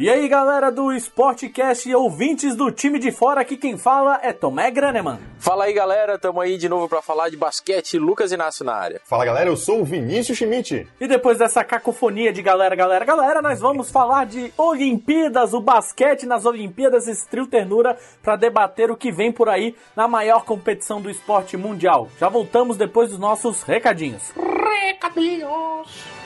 E aí, galera do Sportcast e ouvintes do time de fora, aqui quem fala é Tomé Graneman. Fala aí, galera, tamo aí de novo para falar de basquete, Lucas Inácio na área. Fala, galera, eu sou o Vinícius Schmidt. E depois dessa cacofonia de galera, galera, galera, nós vamos falar de Olimpíadas, o basquete nas Olimpíadas, Estril Ternura, para debater o que vem por aí na maior competição do esporte mundial. Já voltamos depois dos nossos recadinhos. Recadinhos!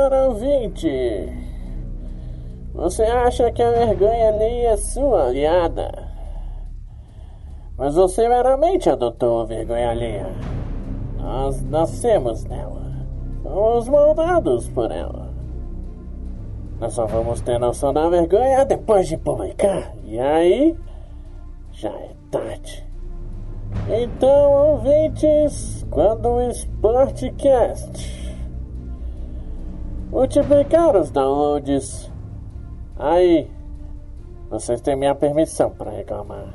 Senhora ouvinte, você acha que a vergonha nem é sua aliada? Mas você meramente adotou a vergonha alheia. Nós nascemos nela. Somos moldados por ela. Nós só vamos ter noção da vergonha depois de publicar. E aí, já é tarde. Então, ouvintes, quando o Sportcast multiplicar os downloads, aí vocês têm minha permissão para reclamar.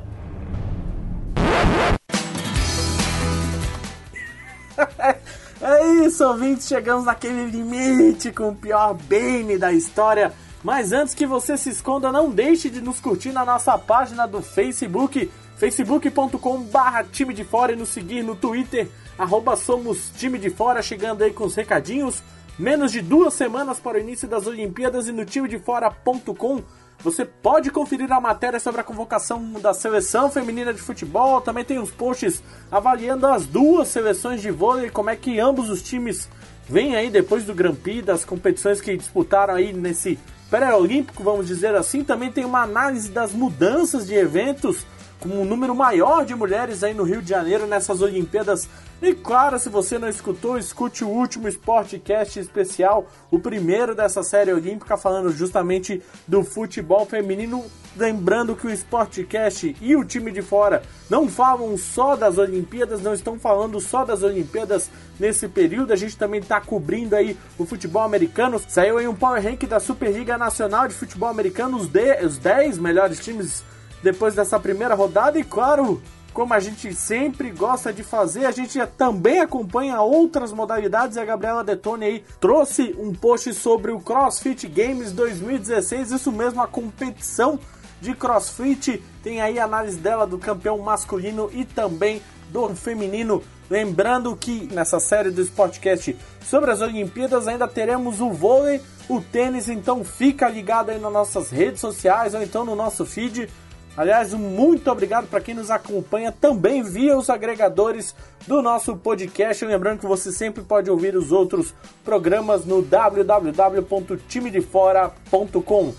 É isso, ouvintes, chegamos naquele limite com o pior Bane da história. Mas antes que você se esconda, não deixe de nos curtir na nossa página do Facebook, facebook.com barra time de fora e nos seguir no Twitter, arroba somos time de fora, chegando aí com os recadinhos. Menos de duas semanas para o início das Olimpíadas e no timedefora.com você pode conferir a matéria sobre a convocação da seleção feminina de futebol. Também tem uns posts avaliando as duas seleções de vôlei, como é que ambos os times vêm aí depois do Grand Prix, das competições que disputaram aí nesse pré-olímpico, vamos dizer assim. Também tem uma análise das mudanças de eventos com um número maior de mulheres aí no Rio de Janeiro nessas Olimpíadas. E claro, se você não escutou, escute o último Sportcast especial, o primeiro dessa série olímpica, falando justamente do futebol feminino. Lembrando que o Sportcast e o time de fora não falam só das Olimpíadas, não estão falando só das Olimpíadas nesse período. A gente também está cobrindo aí o futebol americano. Saiu aí um Power Rank da Superliga Nacional de Futebol Americano, os, os 10 melhores times depois dessa primeira rodada. E claro, como a gente sempre gosta de fazer, a gente também acompanha outras modalidades. E a Gabriela Detone aí trouxe um post sobre o CrossFit Games 2016, isso mesmo, a competição de CrossFit, tem aí a análise dela do campeão masculino e também do feminino. Lembrando que nessa série do Sportcast sobre as Olimpíadas ainda teremos o vôlei, o tênis, então fica ligado aí nas nossas redes sociais ou então no nosso feed. Aliás, muito obrigado para quem nos acompanha também via os agregadores do nosso podcast. Lembrando que você sempre pode ouvir os outros programas no www.timedefora.com.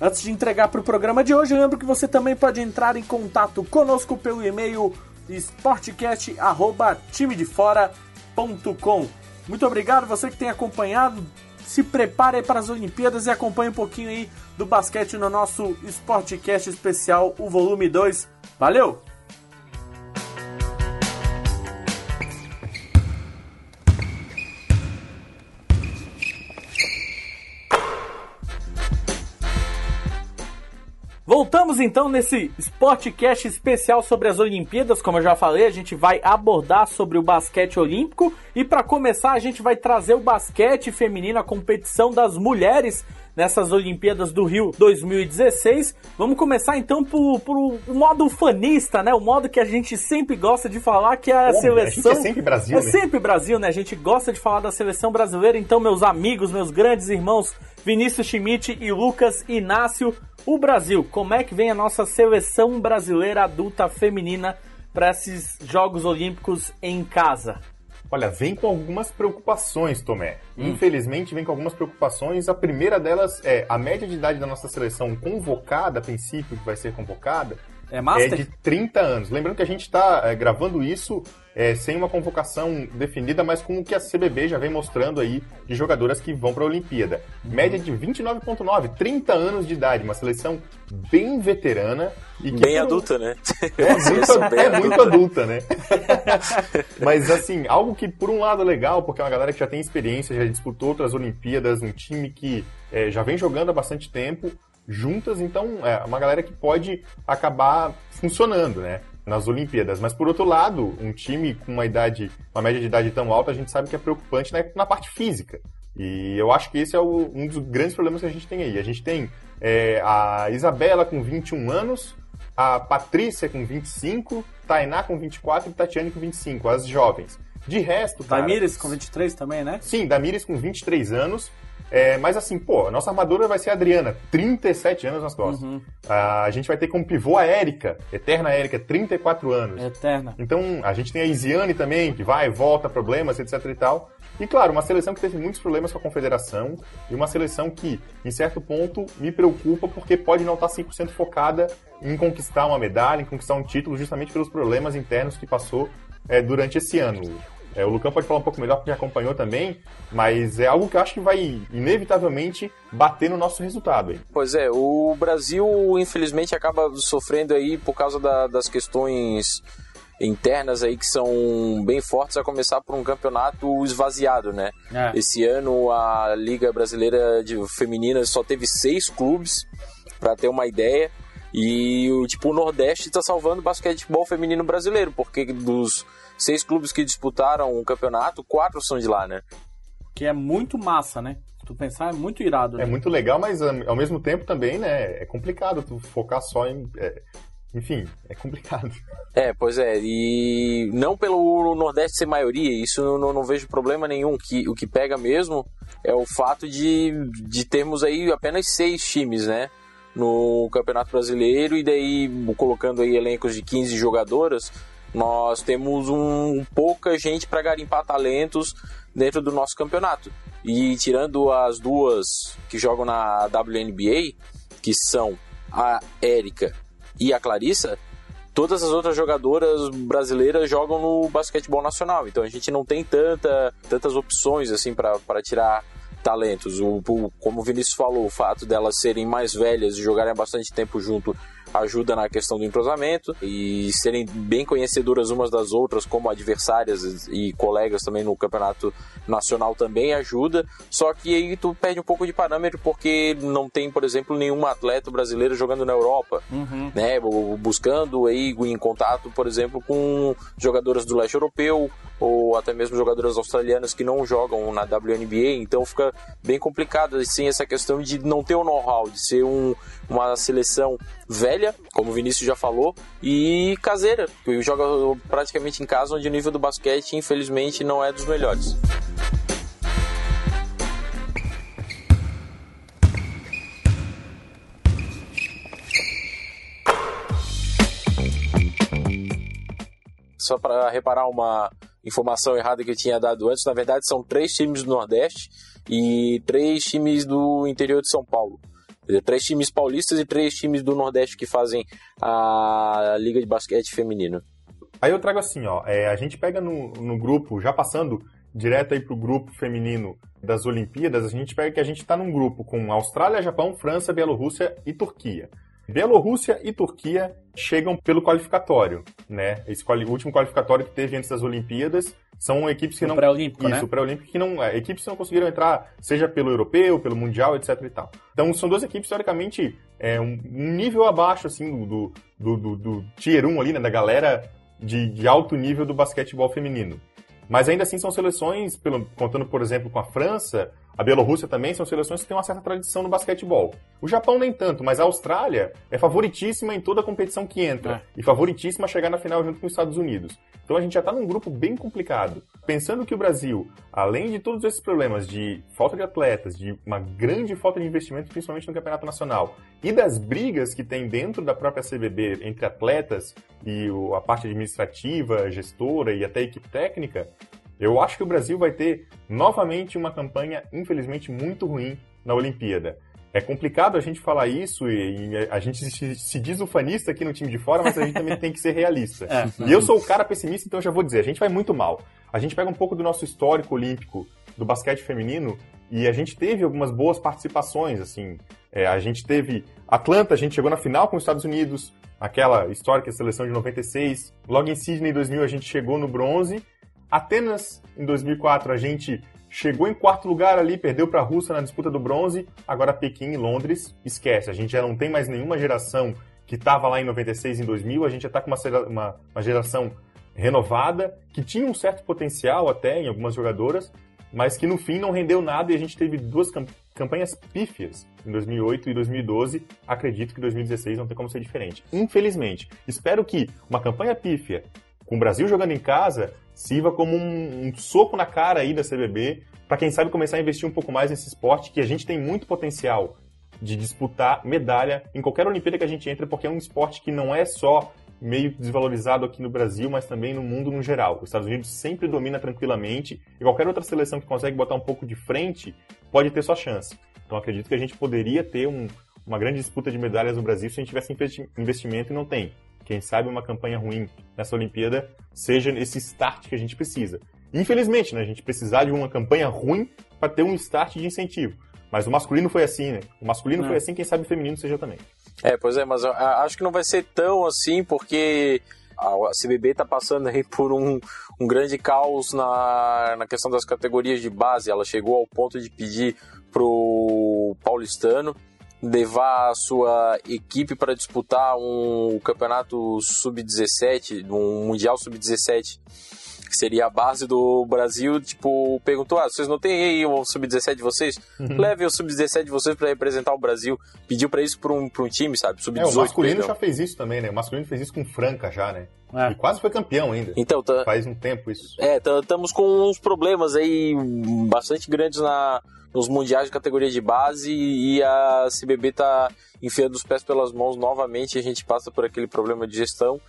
Antes de entregar para o programa de hoje, lembro que você também pode entrar em contato conosco pelo e-mail sportcast@timedefora.com. Muito obrigado você que tem acompanhado. Se prepare para as Olimpíadas e acompanhe um pouquinho aí do basquete no nosso Sportcast especial, o volume 2. Valeu! Voltamos então nesse Sportcast especial sobre as Olimpíadas. Como eu já falei, a gente vai abordar sobre o basquete olímpico. E para começar, a gente vai trazer o basquete feminino, a competição das mulheres nessas Olimpíadas do Rio 2016. Vamos começar então por, por o modo fanista, né? O modo que a gente sempre gosta de falar, que é a Pô, seleção. A é sempre Brasil, É né? sempre Brasil, né? A gente gosta de falar da seleção brasileira. Então, meus amigos, meus grandes irmãos Vinícius Schmidt e Lucas Inácio, o Brasil, como é que vem a nossa seleção brasileira adulta feminina para esses Jogos Olímpicos em casa? Olha, vem com algumas preocupações, Tomé. Hum. Infelizmente, vem com algumas preocupações. A primeira delas é a média de idade da nossa seleção convocada, a princípio, que vai ser convocada, É Master? é de 30 anos. Lembrando que a gente está gravando isso é, sem uma convocação definida, mas com o que a CBB já vem mostrando aí de jogadoras que vão para a Olimpíada. Média de 29,9, 30 anos de idade, uma seleção bem veterana. E que Bem por adulta, né? É muito, Bem é muito adulta, né? Mas assim, algo que por um lado é legal, porque é uma galera que já tem experiência, já disputou outras Olimpíadas, um time que é, já vem jogando há bastante tempo juntas, então é uma galera que pode acabar funcionando, né? Nas Olimpíadas. Mas por outro lado, um time com uma idade, uma média de idade tão alta, a gente sabe que é preocupante na, na parte física. E eu acho que esse é o- um dos grandes problemas que a gente tem aí. A gente tem é, a Isabela com 21 anos, a Patrícia com 25, Tainá com 24 e Tatiane com 25, as jovens. De resto, cara... Tamires com 23 também, né? Sim, Damires com 23 anos. É, mas assim, pô, a nossa armadora vai ser a Adriana, 37 anos nas costas. Uhum. a gente vai ter como pivô a Érica, eterna Érica, 34 anos. Eterna. Então, a gente tem a Isiane também, que vai, volta, problemas, etc e tal. E claro, uma seleção que teve muitos problemas com a confederação e uma seleção que, em certo ponto, me preocupa porque pode não estar 100% focada em conquistar uma medalha, em conquistar um título, justamente pelos problemas internos que passou é, durante esse ano. É, o Lucão pode falar um pouco melhor porque acompanhou também, mas é algo que eu acho que vai, inevitavelmente, bater no nosso resultado. Hein? Pois é, o Brasil, infelizmente, acaba sofrendo aí por causa da- das questões internas aí que são bem fortes, a começar por um campeonato esvaziado, né? É. Esse ano a Liga Brasileira de Feminina só teve seis clubes, para ter uma ideia. E o tipo o Nordeste está salvando o basquetebol feminino brasileiro, porque dos seis clubes que disputaram o campeonato, quatro são de lá, né? Que é muito massa, né? Se tu pensar, é muito irado. É né? muito legal, mas ao mesmo tempo também, né, é complicado tu focar só em... é, enfim, é complicado. É, pois é, e não pelo Nordeste ser maioria, isso eu não, não vejo problema nenhum. Que, o que pega mesmo é o fato de, de termos aí apenas seis times, né? No Campeonato Brasileiro, e daí colocando aí elencos de 15 jogadoras, nós temos um pouca gente para garimpar talentos dentro do nosso campeonato. E tirando as duas que jogam na WNBA, que são a Érica e a Clarissa, todas as outras jogadoras brasileiras jogam no basquetebol nacional. Então a gente não tem tanta, tantas opções assim para tirar talentos. O, o- como o Vinícius falou, o fato delas serem mais velhas e jogarem bastante tempo junto ajuda na questão do entrosamento e serem bem conhecedoras umas das outras como adversárias e colegas também no campeonato nacional também ajuda. Só que aí tu perde um pouco de parâmetro porque não tem, por exemplo, nenhum atleta brasileiro jogando na Europa Uhum. né, bu- buscando aí em contato, por exemplo, com jogadoras do leste europeu ou até mesmo jogadoras australianas que não jogam na WNBA, então fica bem complicado assim essa questão de não ter o know-how, de ser um- uma seleção velha, como o Vinícius já falou, e caseira, que joga praticamente em casa, onde o nível do basquete, infelizmente, não é dos melhores. Só para reparar uma informação errada que eu tinha dado antes, na verdade são três times do Nordeste e três times do interior de São Paulo. Três times paulistas e três times do Nordeste que fazem a Liga de Basquete Feminino. Aí eu trago assim, ó, é, a gente pega no, no grupo, já passando direto aí pro grupo feminino das Olimpíadas, a gente pega que a gente tá num grupo com Austrália, Japão, França, Bielorrússia e Turquia. Bielorrússia e Turquia chegam pelo qualificatório, né? Esse último qualificatório que teve antes das Olimpíadas são equipes que O não pré-olímpico, isso, né? pré-olímpico que não é, equipes que não conseguiram entrar, seja pelo europeu, pelo mundial, etc e tal. Então são duas equipes teoricamente é, um, um nível abaixo assim do, do, do, do tier 1 ali, né, da galera de, de alto nível do basquetebol feminino. Mas ainda assim são seleções, pelo- contando por exemplo com a França, a Bielorrússia também, são seleções que têm uma certa tradição no basquetebol. O Japão nem tanto, mas a Austrália é favoritíssima em toda a competição que entra. E favoritíssima a chegar na final junto com os Estados Unidos. Então a gente já está num grupo bem complicado. Pensando que o Brasil, além de todos esses problemas de falta de atletas, de uma grande falta de investimento, principalmente no Campeonato Nacional, e das brigas que tem dentro da própria CBB entre atletas e a parte administrativa, gestora e até equipe técnica, eu acho que o Brasil vai ter novamente uma campanha, infelizmente, muito ruim na Olimpíada. É complicado a gente falar isso e, e a gente se, se, diz ufanista aqui no time de fora, mas a gente também tem que ser realista. É. E eu sou o cara pessimista, então eu já vou dizer, a gente vai muito mal. A gente pega um pouco do nosso histórico olímpico do basquete feminino e a gente teve algumas boas participações, assim. É, a gente teve Atlanta, a gente chegou na final com os Estados Unidos, aquela histórica seleção de 96. Logo em Sydney 2000 a gente chegou no bronze. Atenas em 2004 a gente chegou em quarto lugar ali, perdeu para a Rússia na disputa do bronze, agora Pequim e Londres, esquece, a gente já não tem mais nenhuma geração que estava lá em 96 e em 2000, a gente já está com uma, uma, geração renovada, que tinha um certo potencial até em algumas jogadoras, mas que no fim não rendeu nada e a gente teve duas campanhas pífias em 2008 e 2012. Acredito que 2016 não tem como ser diferente. Infelizmente, espero que uma campanha pífia com o Brasil jogando em casa sirva como um, um soco na cara aí da CBB para quem sabe começar a investir um pouco mais nesse esporte que a gente tem muito potencial de disputar medalha em qualquer Olimpíada que a gente entre, porque é um esporte que não é só meio desvalorizado aqui no Brasil, mas também no mundo no geral. Os Estados Unidos sempre domina tranquilamente e qualquer outra seleção que consegue botar um pouco de frente pode ter sua chance. Então acredito que a gente poderia ter um, uma grande disputa de medalhas no Brasil se a gente tivesse investimento e não tem quem sabe uma campanha ruim nessa Olimpíada seja esse start que a gente precisa. Infelizmente, né, a gente precisar de uma campanha ruim para ter um start de incentivo. Mas o masculino foi assim, né? O masculino é. foi assim, quem sabe o feminino seja também. É, pois é, mas eu acho que não vai ser tão assim, porque a CBB está passando aí por um, um grande caos na, na questão das categorias de base. Ela chegou ao ponto de pedir pro paulistano levar a sua equipe para disputar um campeonato sub-17, um mundial sub-17, que seria a base do Brasil, tipo, perguntou: "Ah, vocês não têm aí o sub-17 de vocês? Uhum. Levem o sub-17 de vocês para representar o Brasil". Pediu para isso para um, um time, sabe? Sub-18. É, o masculino perdão. já fez isso também, né? O masculino fez isso com Franca já, né? É. E quase foi campeão ainda. Então, tá, faz um tempo isso. É, estamos com uns problemas aí bastante grandes na nos mundiais de categoria de base e a CBB tá enfiando os pés pelas mãos novamente. A gente passa por aquele problema de gestão.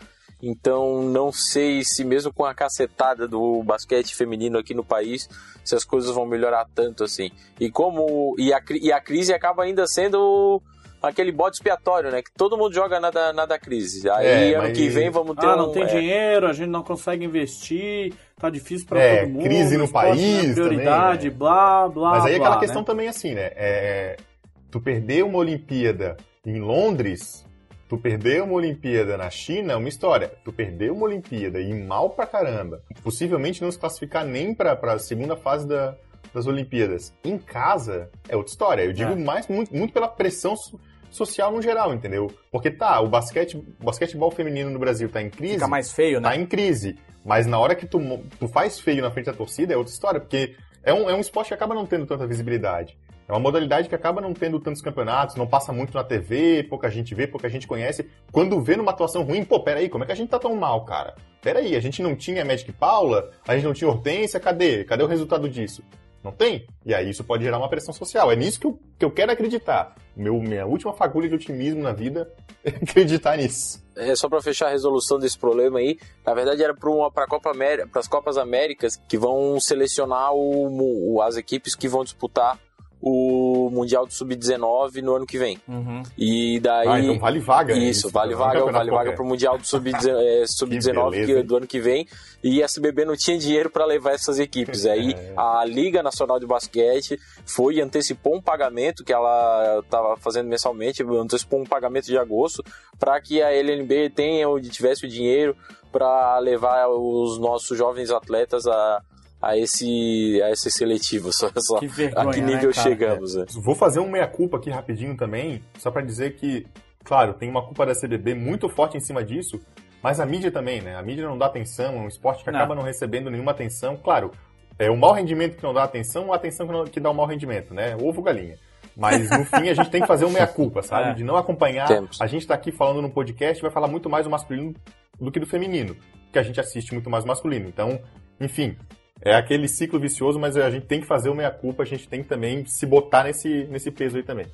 Então, não sei se mesmo com a cacetada do basquete feminino aqui no país, se as coisas vão melhorar tanto assim. E como e a, e a crise acaba ainda sendo aquele bode expiatório, né? Que todo mundo joga na da, na da crise. Aí é, ano que vem vamos ter. Ah, não um, tem é... dinheiro, a gente não consegue investir, tá difícil para é, todo mundo. Crise no país, é prioridade, também, né? blá, blá. Mas aí blá, aquela né? questão também assim, né? É, tu perder uma Olimpíada em Londres, tu perder uma Olimpíada na China é uma história. Tu perder uma Olimpíada e ir mal pra caramba, possivelmente não se classificar nem pra, pra segunda fase da, das Olimpíadas em casa é outra história. Eu digo é. mais muito, muito pela pressão social no geral, entendeu? Porque tá, o basquete, o basquetebol feminino no Brasil tá em crise. Fica mais feio, né? Tá em crise. Mas na hora que tu, tu faz feio na frente da torcida é outra história, porque é um, é um esporte que acaba não tendo tanta visibilidade. É uma modalidade que acaba não tendo tantos campeonatos, não passa muito na TV, pouca gente vê, pouca gente conhece. Quando vê numa atuação ruim, pô, peraí, como é que a gente tá tão mal, cara? Peraí, a gente não tinha Magic Paula, a gente não tinha Hortência, cadê? Cadê o resultado disso? Não tem? E aí isso pode gerar uma pressão social. É nisso que eu, que eu quero acreditar. Meu, minha última fagulha de otimismo na vida é acreditar nisso. É só para fechar a resolução desse problema aí. Na verdade era para Copa América, para as Copas Américas que vão selecionar o, o, as equipes que vão disputar o Mundial do Sub-19 no ano que vem. Uhum. E daí. Ah, então vale vaga, Isso, isso vale vaga, é vale vaga pro Mundial do Sub-19 é, Sub do ano que vem. E a SBB não tinha dinheiro para levar essas equipes. Aí é. a Liga Nacional de Basquete foi e antecipou um pagamento que ela estava fazendo mensalmente, antecipou um pagamento de agosto, para que a LNB tenha ou tivesse o dinheiro para levar os nossos jovens atletas a, a esse, a esse seletivo. Só, só que vergonha, a que nível né, chegamos. É. Vou fazer um meia-culpa aqui rapidinho também, só para dizer que, claro, tem uma culpa da CBB muito forte em cima disso, mas a mídia também, né? A mídia não dá atenção, é um esporte que não. acaba não recebendo nenhuma atenção. Claro, é o mau rendimento que não dá atenção, a atenção que, não, que dá o mau rendimento, né? Ovo galinha. Mas no fim a gente tem que fazer um meia-culpa, sabe? É. De não acompanhar. Temos. A gente está aqui falando no podcast vai falar muito mais do masculino do que do feminino, que a gente assiste muito mais o masculino. Então, enfim, é aquele ciclo vicioso, mas a gente tem que fazer o meia-culpa, a gente tem que também se botar nesse, nesse peso aí também.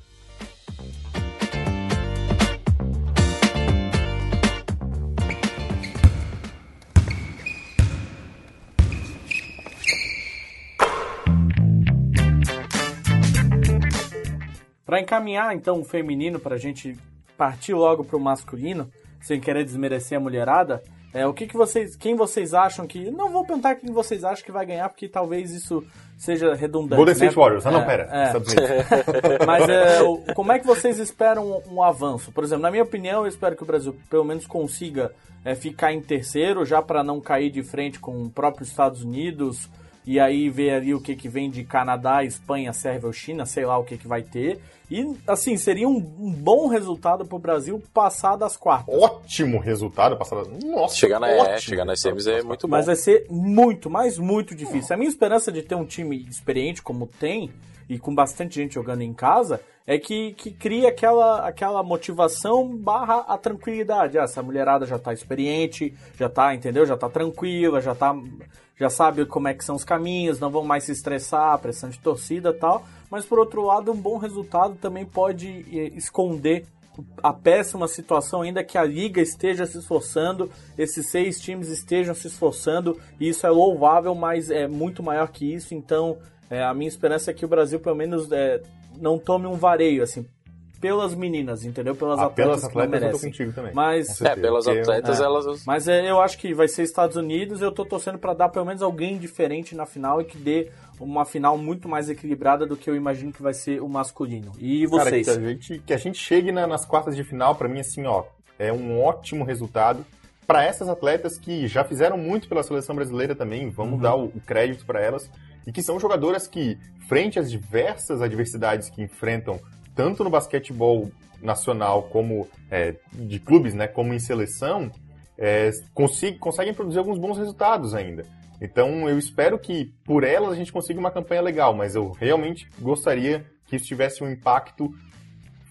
Para encaminhar então o feminino para a gente partir logo para o masculino, sem querer desmerecer a mulherada, é, o que, que vocês, quem vocês acham que, não vou perguntar quem vocês acham que vai ganhar, porque talvez isso seja redundante. Golden né? State Warriors. Ah, não, É, pera. é. Mas é, o- como é que vocês esperam um, um avanço? Por exemplo, na minha opinião, eu espero que o Brasil pelo menos consiga é, ficar em terceiro, já para não cair de frente com o próprio Estados Unidos e aí ver ali o que, que vem de Canadá, Espanha, Sérvia ou China, sei lá o que, que vai ter. E assim, seria um, um bom resultado para o Brasil passar das quartas. Ótimo resultado. Passado... Nossa, Chegar, na, ótimo. é, chegar nas semis é muito bom. Mas vai ser muito, mas muito difícil. A minha esperança de ter um time experiente como tem, e com bastante gente jogando em casa, é que, que cria aquela, aquela motivação barra a tranquilidade. Ah, essa mulherada já tá experiente, já tá, entendeu? Já tá tranquila, já tá. Já sabe como é que são os caminhos, não vão mais se estressar, pressão de torcida tal. Mas por outro lado, um bom resultado também pode eh, esconder a péssima situação, ainda que a liga esteja se esforçando, esses seis times estejam se esforçando, e isso é louvável, mas é muito maior que isso. Então, é, a minha esperança é que o Brasil, pelo menos, é, não tome um vareio, assim, pelas meninas, entendeu? Pelas Ah, atletas, pelas que não atletas eu tô contigo também. Mas- É, pelas atletas, é. elas. Mas é, eu acho que vai ser Estados Unidos. Eu tô torcendo pra dar pelo menos alguém diferente na final e que dê uma final muito mais equilibrada do que eu imagino que vai ser o masculino. E Cara, vocês? que a gente, que a gente chegue na- nas quartas de final, pra mim, assim, ó, é um ótimo resultado. Pra essas atletas que já fizeram muito pela seleção brasileira também, vamos Uhum. dar o, o crédito pra elas, e que são jogadoras que, frente às diversas adversidades que enfrentam, tanto no basquetebol nacional como é, de clubes, né, como em seleção, é, conseguem produzir alguns bons resultados ainda. Então eu espero que por elas a gente consiga uma campanha legal, mas eu realmente gostaria que isso tivesse um impacto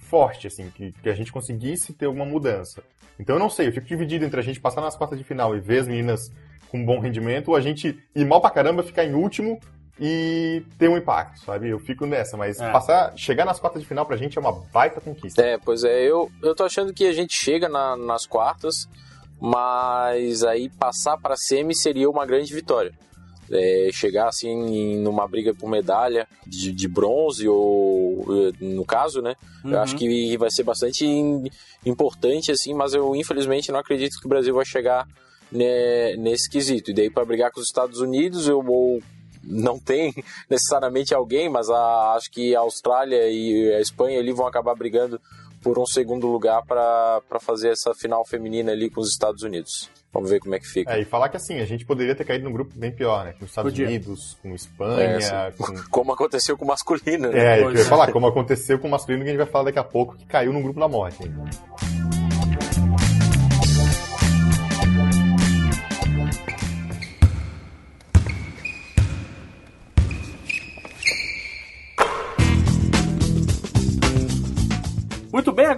forte, assim, que, que a gente conseguisse ter uma mudança. Então eu não sei, eu fico dividido entre a gente passar nas quartas de final e ver as meninas com bom rendimento, ou a gente ir mal pra caramba, ficar em último e ter um impacto, sabe? Eu fico nessa, mas É. passar, chegar nas quartas de final pra gente é uma baita conquista. É, pois é, eu, eu tô achando que a gente chega na- nas quartas, mas aí passar pra semi seria uma grande vitória. É, chegar assim em- numa briga por medalha de, de bronze ou eh, no caso, né? Uhum. Eu acho que vai ser bastante im- importante assim, mas eu infelizmente não acredito que o Brasil vai chegar né, nesse quesito. E daí para brigar com os Estados Unidos, eu ou não tem necessariamente alguém, mas a- acho que a Austrália e a Espanha ali vão acabar brigando por um segundo lugar para fazer essa final feminina ali com os Estados Unidos. Vamos ver como é que fica. É, e falar que assim, a gente poderia ter caído num grupo bem pior, né? Com os Estados Podia. Unidos, com Espanha, É, assim, com Como aconteceu com o masculino, né? É, eu ia é. falar, como aconteceu com o masculino, que a gente vai falar daqui a pouco, que caiu no grupo da morte. Muito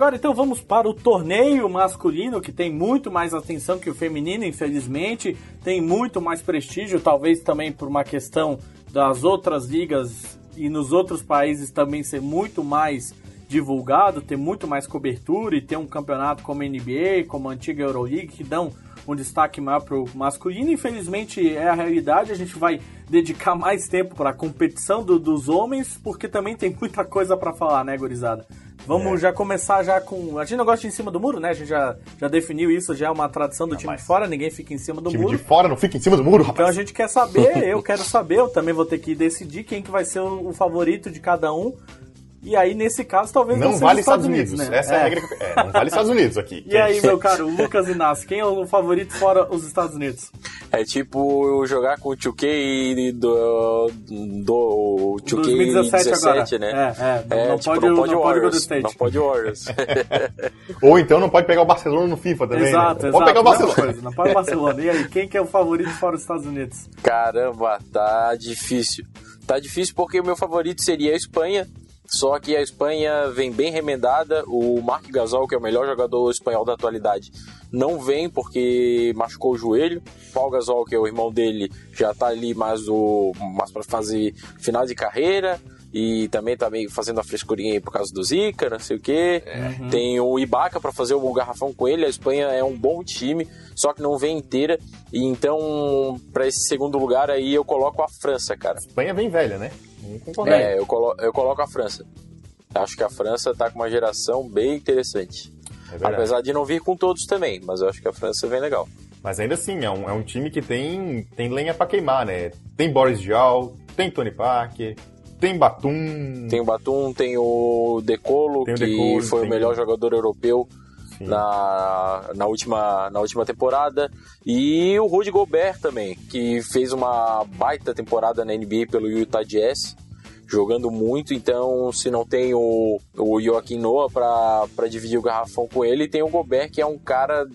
agora então vamos para o torneio masculino, que tem muito mais atenção que o feminino, infelizmente. Tem muito mais prestígio, talvez também por uma questão das outras ligas e nos outros países também ser muito mais divulgado, ter muito mais cobertura e ter um campeonato como a NBA, como a antiga Euroleague, que dão um destaque maior para o masculino. Infelizmente é a realidade, a gente vai dedicar mais tempo para a competição do- dos homens, porque também tem muita coisa para falar, né, gurizada? Vamos É. já começar já com... A gente não gosta de em cima do muro, né? A gente já, já definiu isso, já é uma tradição do time de fora, ninguém fica em cima do time muro. de fora não fica em cima do muro, Então rapaz. a gente quer saber, eu quero saber, eu também vou ter que decidir quem que vai ser o, o favorito de cada um. E aí, nesse caso, talvez Não seja vale os Estados Unidos. né? Essa é. a regra. que- É, não vale Estados Unidos aqui. E aí, meu caro Lucas Inácio, quem é o favorito fora os Estados Unidos? É tipo jogar com o 2K do, do 2K 2017 agora. né? É, é, não, não tipo, pode, o- não pode o Golden Warriors, State. Não pode o Warriors. Ou então não pode pegar o Barcelona no FIFA também. Exato, né? exato. Pode pegar o Barcelona. coisa, não pode o Barcelona. E aí, quem que é o favorito fora os Estados Unidos? Caramba, tá difícil. Tá difícil porque o meu favorito seria a Espanha. Só que a Espanha vem bem remendada. O Marc Gasol, que é o melhor jogador espanhol da atualidade, não vem porque machucou o joelho. Paul Gasol, que é o irmão dele, já tá ali mais, o, mais para fazer final de carreira. E também tá meio fazendo a frescurinha aí por causa do Zika, não sei o quê. Tem o Ibaka para fazer o garrafão com ele. A Espanha é um bom time, só que não vem inteira. E então, para esse segundo lugar aí, eu coloco a França, cara. Espanha vem velha, né? É, eu, colo eu coloco a França. Acho que a França tá com uma geração bem interessante. É. Apesar de não vir com todos também, mas eu acho que a França vem legal. Mas ainda assim, é um, é um time que tem, tem lenha pra queimar, né? Tem Boris Diaw, tem Tony Parker, tem Batum. Tem o Batum, tem o Decolo, Tem o que Decolo, foi tem- o melhor jogador europeu. Na, na, última, na última temporada. E o Rudy Gobert também, que fez uma baita temporada na NBA pelo Utah Jazz, jogando muito. Então, se não tem o, o Joaquim Noah para dividir o garrafão com ele, tem o Gobert, que é um cara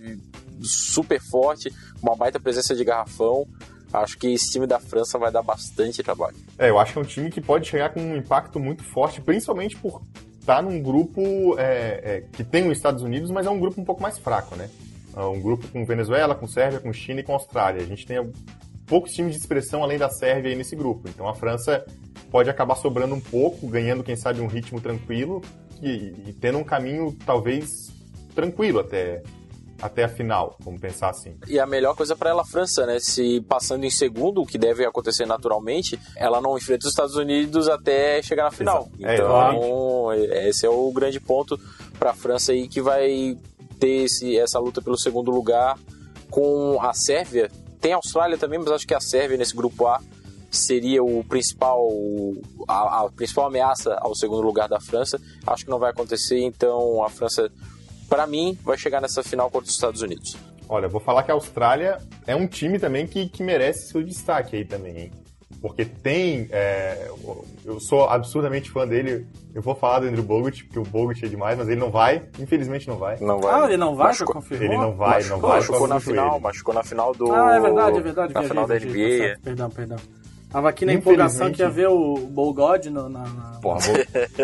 super forte, uma baita presença de garrafão. Acho que esse time da França vai dar bastante trabalho. É, eu acho que é um time que pode chegar com um impacto muito forte, principalmente por estar num grupo é, é, que tem os Estados Unidos, mas é um grupo um pouco mais fraco, né? É um grupo com Venezuela, com Sérvia, com China e com Austrália. A gente tem poucos times de expressão além da Sérvia aí nesse grupo. Então a França pode acabar sobrando um pouco, ganhando, quem sabe, um ritmo tranquilo e, e tendo um caminho talvez tranquilo até, até a final, vamos pensar assim. E a melhor coisa para ela a França, né? Se passando em segundo, o que deve acontecer naturalmente, ela não enfrenta os Estados Unidos até chegar na final. Exato. É, Então, esse é o grande ponto para a França aí que vai ter esse, essa luta pelo segundo lugar com a Sérvia. Tem a Austrália também, mas acho que a Sérvia nesse grupo A seria o principal a, a principal ameaça ao segundo lugar da França. Acho que não vai acontecer, então a França para mim vai chegar nessa final contra os Estados Unidos. Olha, vou falar que a Austrália é um time também que, que merece seu destaque aí também, hein? Porque tem. é, eu sou absurdamente fã dele. Eu vou falar do Andrew Bogut, porque o Bogut é demais, mas ele não vai. Infelizmente não vai. Não vai. Ah, ele não vai, Machucou- já confirmou? Ele não vai, não vai. machucou na final, joelho. machucou na final do. Ah, é verdade, é verdade. Na viajei, final da viajei, tá NBA. certo, Perdão, perdão. Tava aqui na empolgação que ia ver o Bolgod no, na, na- Porra, vou-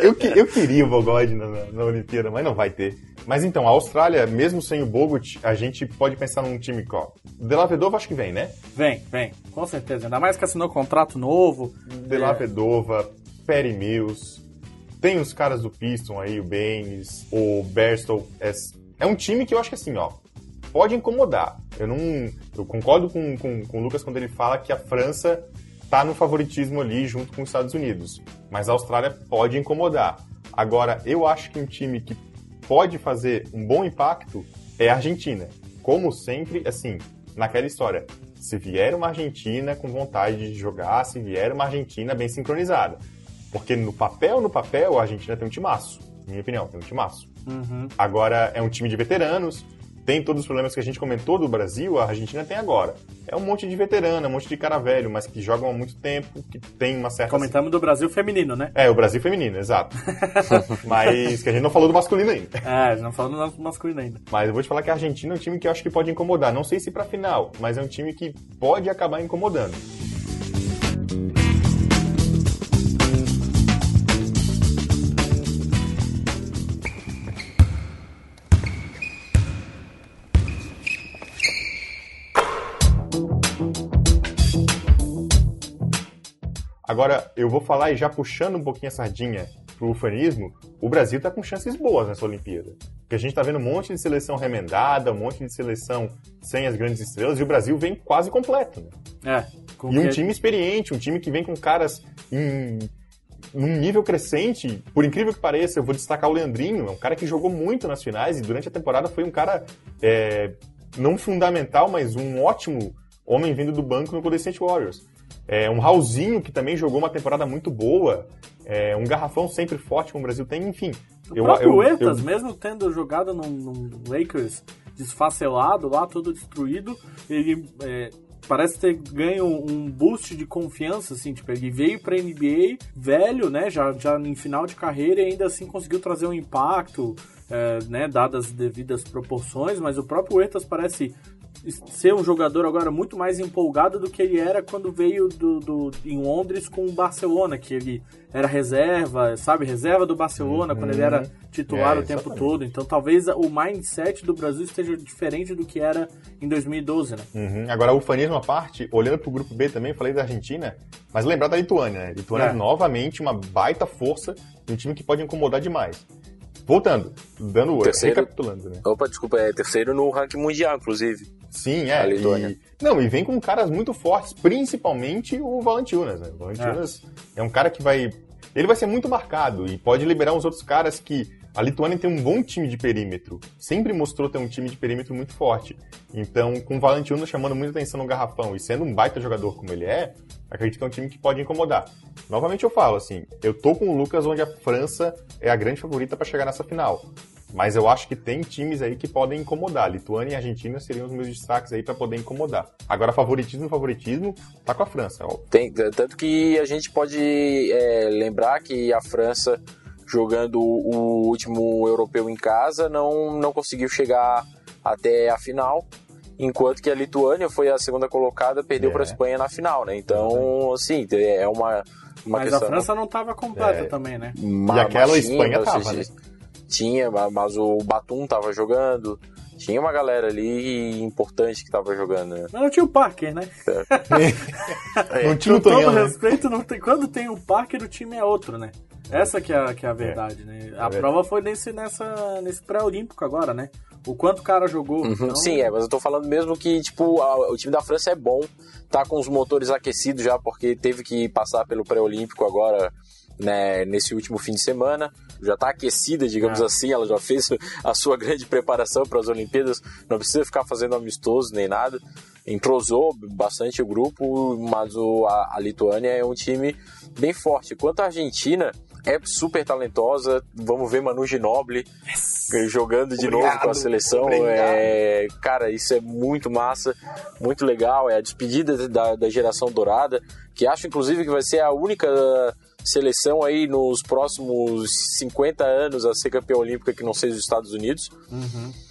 eu, que- eu queria o Bogut na, na- na Olimpíada, mas não vai ter. Mas então, a Austrália, mesmo sem o Bogut, a gente pode pensar num time qual? Della Vedova acho que vem, né? Vem, vem, com certeza. Ainda mais que assinou contrato novo. Della É. Vedova, Perry Mills, tem os caras do Piston aí, o Baines, o Berstow. É, é um time que eu acho que assim, ó, pode incomodar. Eu não. Eu concordo com, com, com o Lucas quando ele fala que a França tá no favoritismo ali junto com os Estados Unidos. Mas a Austrália pode incomodar. Agora, eu acho que um time que pode fazer um bom impacto é a Argentina. Como sempre, assim, naquela história. Se vier uma Argentina com vontade de jogar, se vier uma Argentina bem sincronizada. Porque no papel, no papel, a Argentina tem um timaço. Na minha opinião, tem um timaço. Uhum. Agora é um time de veteranos, tem todos os problemas que a gente comentou do Brasil, a Argentina tem agora. É um monte de veterano, é um monte de cara velho, mas que jogam há muito tempo, que tem uma certa. Comentamos do Brasil feminino, né? É, o Brasil feminino, exato. mas que a gente não falou do masculino ainda. É, não falando do masculino ainda. Mas eu vou te falar que a Argentina é um time que eu acho que pode incomodar. Não sei se pra final, mas é um time que pode acabar incomodando. Agora, eu vou falar e já puxando um pouquinho a sardinha pro ufanismo, o Brasil tá com chances boas nessa Olimpíada. Porque a gente tá vendo um monte de seleção remendada, um monte de seleção sem as grandes estrelas, e o Brasil vem quase completo. Né? É. com E um que- time experiente, um time que vem com caras em num nível crescente. Por incrível que pareça, eu vou destacar o Leandrinho, é um cara que jogou muito nas finais e durante a temporada foi um cara é, não fundamental, mas um ótimo homem vindo do banco no Golden State Warriors. É, um Raulzinho, que também jogou uma temporada muito boa. É, um garrafão sempre forte como o Brasil tem, enfim. O próprio Huertas, mesmo tendo jogado num, num Lakers desfacelado lá, todo destruído, ele é, parece ter ganho um boost de confiança, assim, tipo, ele veio pra NBA velho, né, já, já em final de carreira e ainda assim conseguiu trazer um impacto, é, né, dadas as devidas proporções, mas o próprio Huertas parece ser um jogador agora muito mais empolgado do que ele era quando veio do, do, em Londres com o Barcelona, que ele era reserva, sabe, reserva do Barcelona, quando ele era titular É, o tempo exatamente. todo. Então talvez o mindset do Brasil esteja diferente do que era em 2012, né? Uhum. Agora, o ufanismo à parte, olhando pro grupo B também, falei da Argentina, mas lembrar da Lituânia, né? Lituânia É. novamente uma baita força, um time que pode incomodar demais. Voltando, dando Terceiro. recapitulando, né? Opa, desculpa, é terceiro no ranking mundial, inclusive. Sim, A é. Lituânia. E, não, e vem com caras muito fortes, principalmente o Valentiunas, né? O Valentiunas é. um cara que vai ele vai ser muito marcado e pode liberar uns outros caras que a Lituânia tem um bom time de perímetro. Sempre mostrou ter um time de perímetro muito forte. Então, com o Valentiano chamando muita atenção no garrafão e sendo um baita jogador como ele é, acredito que é um time que pode incomodar. Novamente eu falo, assim, eu tô com o Lucas onde a França é a grande favorita para chegar nessa final. Mas eu acho que tem times aí que podem incomodar. Lituânia e Argentina seriam os meus destaques aí para poder incomodar. Agora, favoritismo, favoritismo, tá com a França, ó. Tem, tanto que a gente pode é, lembrar que a França, jogando o último europeu em casa, não, não conseguiu chegar até a final. Enquanto que a Lituânia foi a segunda colocada, perdeu É. para a Espanha na final, né? Então, assim, é uma, uma Mas questão. a França não tava completa É. também, né? E aquela Espanha ou tava, seja, Tinha, ma- mas o Batum tava jogando. Tinha uma galera ali importante que tava jogando, né? Mas não tinha o Parker, né? Não tinha Com o Tonhão, todo né? respeito, não tem... quando tem o Parker, o time é outro, né? Essa que é, a- que é a verdade, né? A verdade. prova foi nesse, nessa, nesse pré-olímpico agora, né? O quanto o cara jogou. Uhum, então- Sim, é, mas eu tô falando mesmo que, tipo, a- o time da França é bom, tá com os motores aquecidos já, porque teve que passar pelo pré-olímpico agora, né, nesse último fim de semana. Já tá aquecida, digamos É. assim, ela já fez a sua grande preparação para as Olimpíadas, não precisa ficar fazendo amistoso nem nada. Entrosou bastante o grupo, mas o, a, a Lituânia é um time bem forte. Quanto à Argentina, é super talentosa. Vamos ver Manu Ginobili jogando de novo com a Obrigado, seleção. obrigado. É, cara, isso é muito massa, muito legal. É a despedida da, da geração dourada, que acho inclusive que vai ser a única seleção aí nos próximos 50 anos a ser campeã olímpica que não seja os Estados Unidos.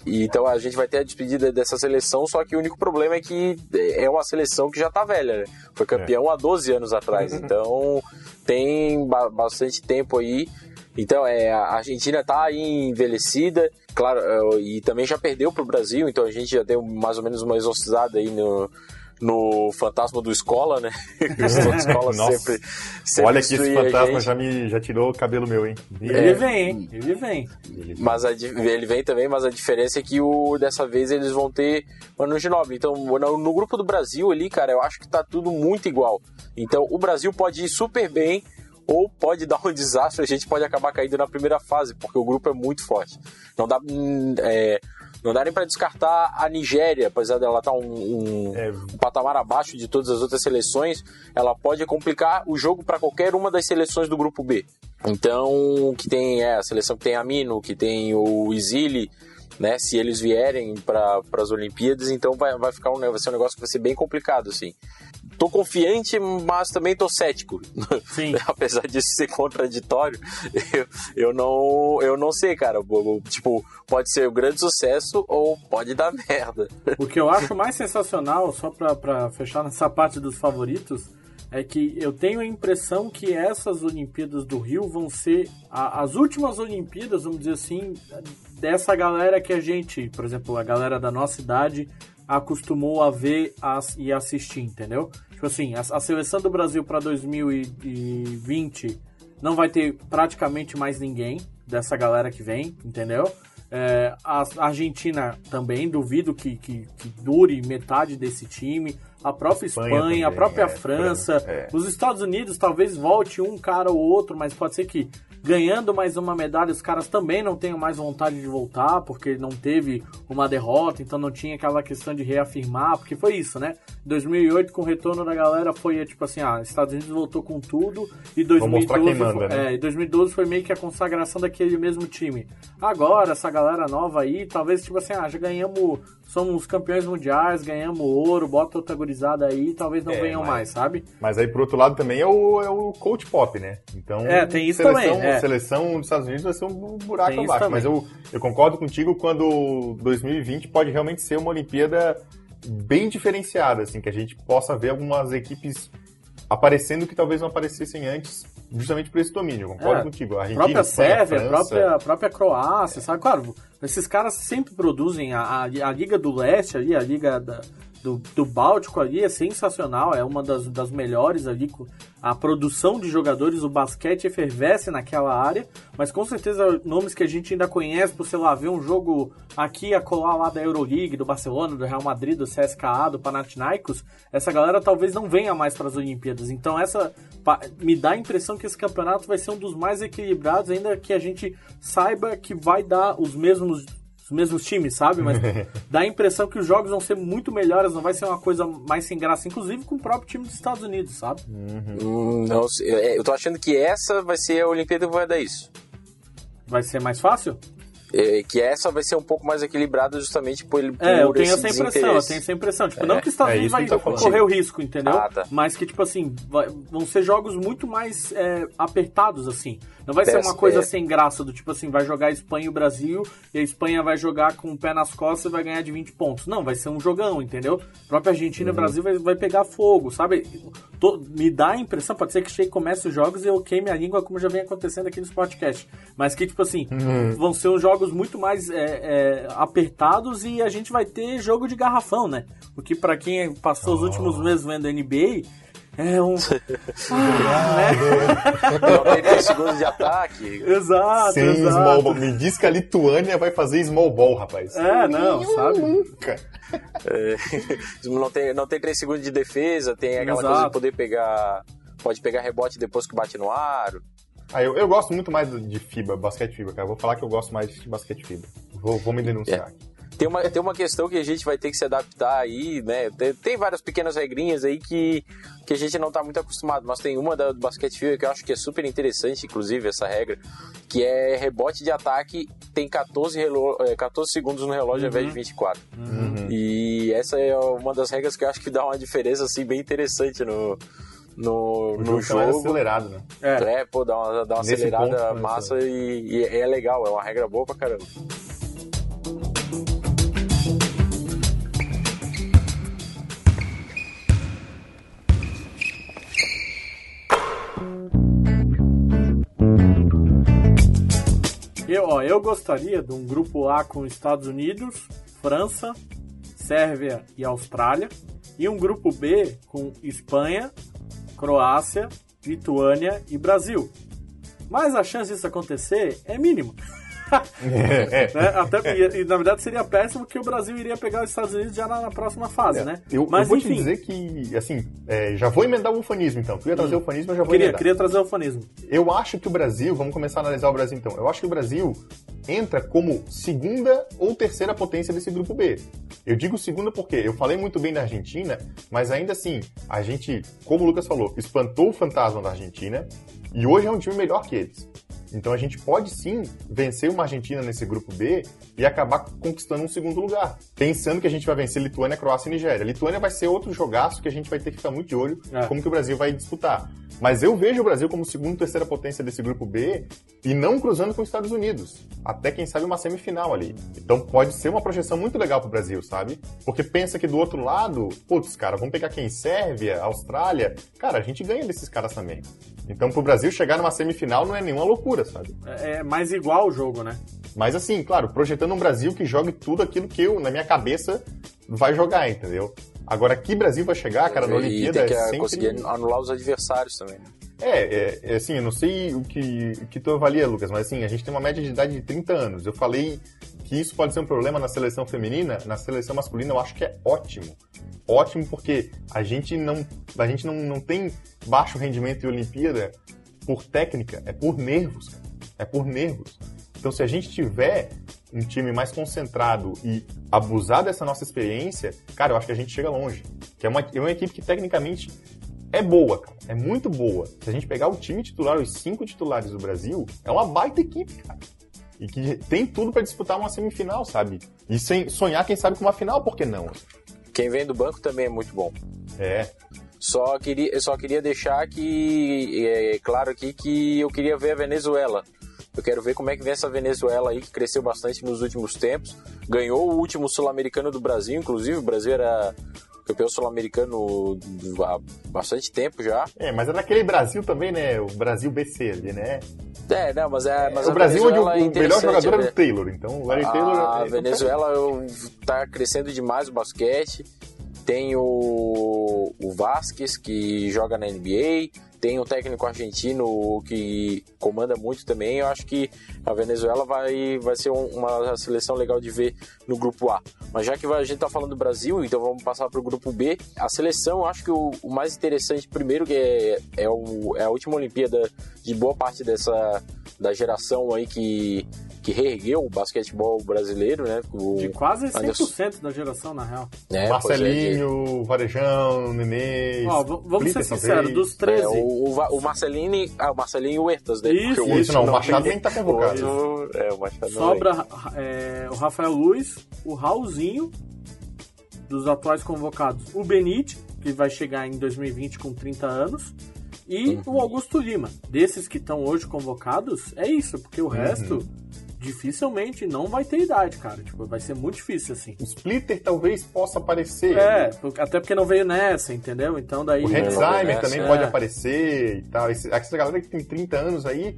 E então a gente vai ter a despedida dessa seleção, só que o único problema é que é uma seleção que já tá velha, né? Foi campeão há 12 anos atrás. Então tem ba- bastante tempo aí. Então é, a Argentina tá aí envelhecida, claro, é, e também já perdeu pro Brasil, então a gente já deu mais ou menos uma exorcizada aí no, no fantasma do escola, né? o escola sempre, sempre Olha que esse fantasma já, me, já tirou o cabelo meu, hein? Ele É. vem, hein? Ele vem. Mas a ele vem também, mas a diferença é que o, dessa vez eles vão ter Manu Ginóbili. Então, no, no grupo do Brasil ali, cara, eu acho que tá tudo muito igual. Então, o Brasil pode ir super bem ou pode dar um desastre, a gente pode acabar caindo na primeira fase, porque o grupo é muito forte. Não dá, hum, é, não dá nem pra descartar a Nigéria, apesar dela estar um, um, É, um patamar abaixo de todas as outras seleções, ela pode complicar o jogo para qualquer uma das seleções do grupo B. Então, que tem é, a seleção que tem a Mino, que tem o Isili, né? Se eles vierem para as Olimpíadas, então vai, vai ficar um, vai ser um negócio que vai ser bem complicado, assim. Tô confiante, mas também tô cético. Sim. Apesar de ser contraditório, eu, eu não eu não sei, cara. Tipo, pode ser um grande sucesso ou pode dar merda. O que eu acho mais sensacional, só pra fechar nessa parte dos favoritos, é que eu tenho a impressão que essas Olimpíadas do Rio vão ser a- as últimas Olimpíadas, vamos dizer assim, dessa galera que a gente, por exemplo, a galera da nossa idade acostumou a ver as- e assistir, entendeu? Tipo assim, a, a seleção do Brasil para 2020 não vai ter praticamente mais ninguém dessa galera que vem, entendeu? É, a Argentina também, duvido que, que, que dure metade desse time. A própria Espanha Espanha, a também, própria é, França. É. Os Estados Unidos talvez volte um cara ou outro, mas pode ser que ganhando mais uma medalha os caras também não tenham mais vontade de voltar, porque não teve uma derrota, então não tinha aquela questão de reafirmar, porque foi isso, né? 2008 com o retorno da galera foi tipo assim, ah, Estados Unidos voltou com tudo e mostrar 2012 quem manda, foi, né? é, e 2012 foi meio que a consagração daquele mesmo time. Agora, essa galera nova aí, talvez, tipo assim, ah, já ganhamos, somos campeões mundiais, ganhamos ouro, bota outra gurizada aí, talvez não É, venham mas- mais, sabe? Mas aí, por outro lado, também é o, é o coach pop, né? Então, É, tem isso seleção, também, é. seleção dos Estados Unidos vai ser um buraco Tem abaixo. Mas eu, eu concordo contigo quando 2020 pode realmente ser uma Olimpíada bem diferenciada, assim, que a gente possa ver algumas equipes aparecendo que talvez não aparecessem antes, justamente por esse domínio. Concordo É, contigo. A Argentina, própria Sérvia, a própria, própria Croácia, sabe? Claro, esses caras sempre produzem a, a, a Liga do Leste ali, a Liga da, do, do Báltico ali é sensacional, é uma das, das melhores ali. A produção de jogadores, o basquete efervesce naquela área, mas com certeza nomes que a gente ainda conhece por, sei lá, ver um jogo aqui a colar lá da Euroleague, do Barcelona, do Real Madrid, do CSKA, do Panathinaikos, essa galera talvez não venha mais para as Olimpíadas. Então essa me dá a impressão que esse campeonato vai ser um dos mais equilibrados, ainda que a gente saiba que vai dar os mesmos os mesmos times, sabe? Mas dá a impressão que os jogos vão ser muito melhores, não vai ser uma coisa mais sem graça, inclusive com o próprio time dos Estados Unidos, sabe? Hum, não, é, eu tô achando que essa vai ser a Olimpíada que vai dar isso. Vai ser mais fácil? É, que essa vai ser um pouco mais equilibrada justamente por ele. É, eu tenho essa impressão, eu tenho essa impressão. Tipo, é, não que os Estados é Unidos vai tá correr o risco, entendeu? Ah, tá. Mas que, tipo assim, vai, vão ser jogos muito mais é, apertados, assim. Não vai ser uma coisa é. sem graça, do tipo assim, vai jogar a Espanha e o Brasil, e a Espanha vai jogar com o pé nas costas e vai ganhar de 20 pontos. Não, vai ser um jogão, entendeu? A própria Argentina uhum. e o Brasil vai, vai pegar fogo, sabe? Tô, me dá a impressão, pode ser que chegue comece os jogos e eu queime a língua, como já vem acontecendo aqui nos podcasts. Mas que, tipo assim, uhum. vão ser uns jogos muito mais é, é, apertados e a gente vai ter jogo de garrafão, né? Porque para quem passou oh. os últimos meses vendo NBA é um. ah, né? Não tem 10 segundos de ataque. Exato, Sem exato. Small ball. Me diz que a Lituânia vai fazer small ball, rapaz. É, não, sabe? Nunca. É, não, tem, não tem 3 segundos de defesa, tem aquela exato. coisa de poder pegar. Pode pegar rebote depois que bate no aro. Ah, eu, eu gosto muito mais de FIBA, basquete FIBA, cara. Vou falar que eu gosto mais de basquete FIBA. Vou, vou me denunciar. É. Tem uma, tem uma questão que a gente vai ter que se adaptar aí, né? Tem, tem várias pequenas regrinhas aí que, que a gente não está muito acostumado, mas tem uma do basquete FIBA que eu acho que é super interessante, inclusive, essa regra, que é rebote de ataque tem 14, relo, 14 é, segundos no relógio uhum. ao invés de 24. Uhum. E essa é uma das regras que eu acho que dá uma diferença assim, bem interessante no, no, no jogo. É acelerado, né? É. é, pô, dá uma, dá uma acelerada ponto, massa e, e, é legal, é uma regra boa pra caramba. Eu, ó, eu gostaria de um grupo A com Estados Unidos, França, Sérvia e Austrália. E um grupo B com Espanha, Croácia, Lituânia e Brasil. Mas a chance disso acontecer é mínima. É, é. Né? Até, e, e, na verdade seria péssimo que o Brasil iria pegar os Estados Unidos já na, na próxima fase, é. né? Eu, Mas, eu vou enfim. te dizer que, assim, é, já vou emendar o ufanismo então. Tu ia trazer hum. o ufanismo, eu já vou queria, emendar. Queria trazer o ufanismo. Eu acho que o Brasil, vamos começar a analisar o Brasil então. Eu acho que o Brasil entra como segunda ou terceira potência desse grupo B. Eu digo segunda porque eu falei muito bem da Argentina, mas ainda assim, a gente, como o Lucas falou, espantou o fantasma da Argentina e hoje é um time melhor que eles. Então a gente pode sim vencer uma Argentina nesse grupo B e acabar conquistando um segundo lugar. Pensando que a gente vai vencer Lituânia, Croácia e Nigéria. Lituânia vai ser outro jogaço que a gente vai ter que ficar muito de olho é. como que o Brasil vai disputar. Mas eu vejo o Brasil como segunda, terceira potência desse grupo B e não cruzando com os Estados Unidos. Até quem sabe uma semifinal ali. Então pode ser uma projeção muito legal pro Brasil, sabe? Porque pensa que do outro lado, putz, cara, vamos pegar quem? Sérvia, Austrália. Cara, a gente ganha desses caras também. Então pro Brasil chegar numa semifinal não é nenhuma loucura, sabe? É, é mais igual o jogo, né? Mas assim, claro, projetando um Brasil que jogue tudo aquilo que eu, na minha cabeça, vai jogar, entendeu? Agora, que Brasil vai chegar, cara, na Olimpíada... E tem que é sempre... conseguir anular os adversários também, né? É, é, é, assim, eu não sei o que, o que tu avalia, Lucas, mas assim, a gente tem uma média de idade de 30 anos. Eu falei que isso pode ser um problema na seleção feminina, na seleção masculina eu acho que é ótimo. Ótimo porque a gente não, a gente não, não tem baixo rendimento em Olimpíada por técnica, é por nervos. É por nervos. Então, se a gente tiver um time mais concentrado e abusar dessa nossa experiência, cara, eu acho que a gente chega longe. Que é uma, é uma equipe que tecnicamente é boa, cara. É muito boa. Se a gente pegar o time titular, os cinco titulares do Brasil, é uma baita equipe, cara. E que tem tudo para disputar uma semifinal, sabe? E sem sonhar, quem sabe, com uma final, por que não? Quem vem do banco também é muito bom. É. Só queria, só queria deixar que é, claro aqui que eu queria ver a Venezuela. Eu quero ver como é que vem essa Venezuela aí, que cresceu bastante nos últimos tempos. Ganhou o último sul-americano do Brasil, inclusive. O Brasil era campeão sul-americano há bastante tempo já. É, mas é naquele Brasil também, né? O Brasil BC ali, né? É, não, mas é. Mas o Brasil onde o, é o melhor jogador é o Taylor, então o Larry a Taylor. A é Venezuela tá crescendo demais o basquete. tem o, o Vasquez, que joga na NBA, tem um técnico argentino que comanda muito também. Eu acho que a Venezuela vai, vai ser um, uma seleção legal de ver no grupo A. Mas já que a gente está falando do Brasil, então vamos passar para o grupo B. A seleção, eu acho que o, o mais interessante, primeiro, que é, é, o, é a última Olimpíada de boa parte dessa da geração aí que que reergueu o basquetebol brasileiro, né? O De quase 100% da geração, na real. É, Marcelinho, Varejão, Nenê. Ó, vamos ser sinceros, dos 13. É, o, o, Va- o Marcelini, ah, o Marcelinho e o Huertas, né? Isso, Porque o Isso, não, o Machado nem tá convocado. O outro- É, o Machado Sobra é, o Rafael Luiz, o Raulzinho, dos atuais convocados, o Benite, que vai chegar em 2020 com 30 anos, e Uhum. o Augusto Lima. Desses que estão hoje convocados, é isso, porque Uhum. o resto dificilmente não vai ter idade, cara. Tipo, vai ser muito difícil assim. O Splitter talvez possa aparecer. É, por- até porque não veio nessa, entendeu? Então daí. O É, também é. pode aparecer e tal. Esse- Essa galera que tem 30 anos aí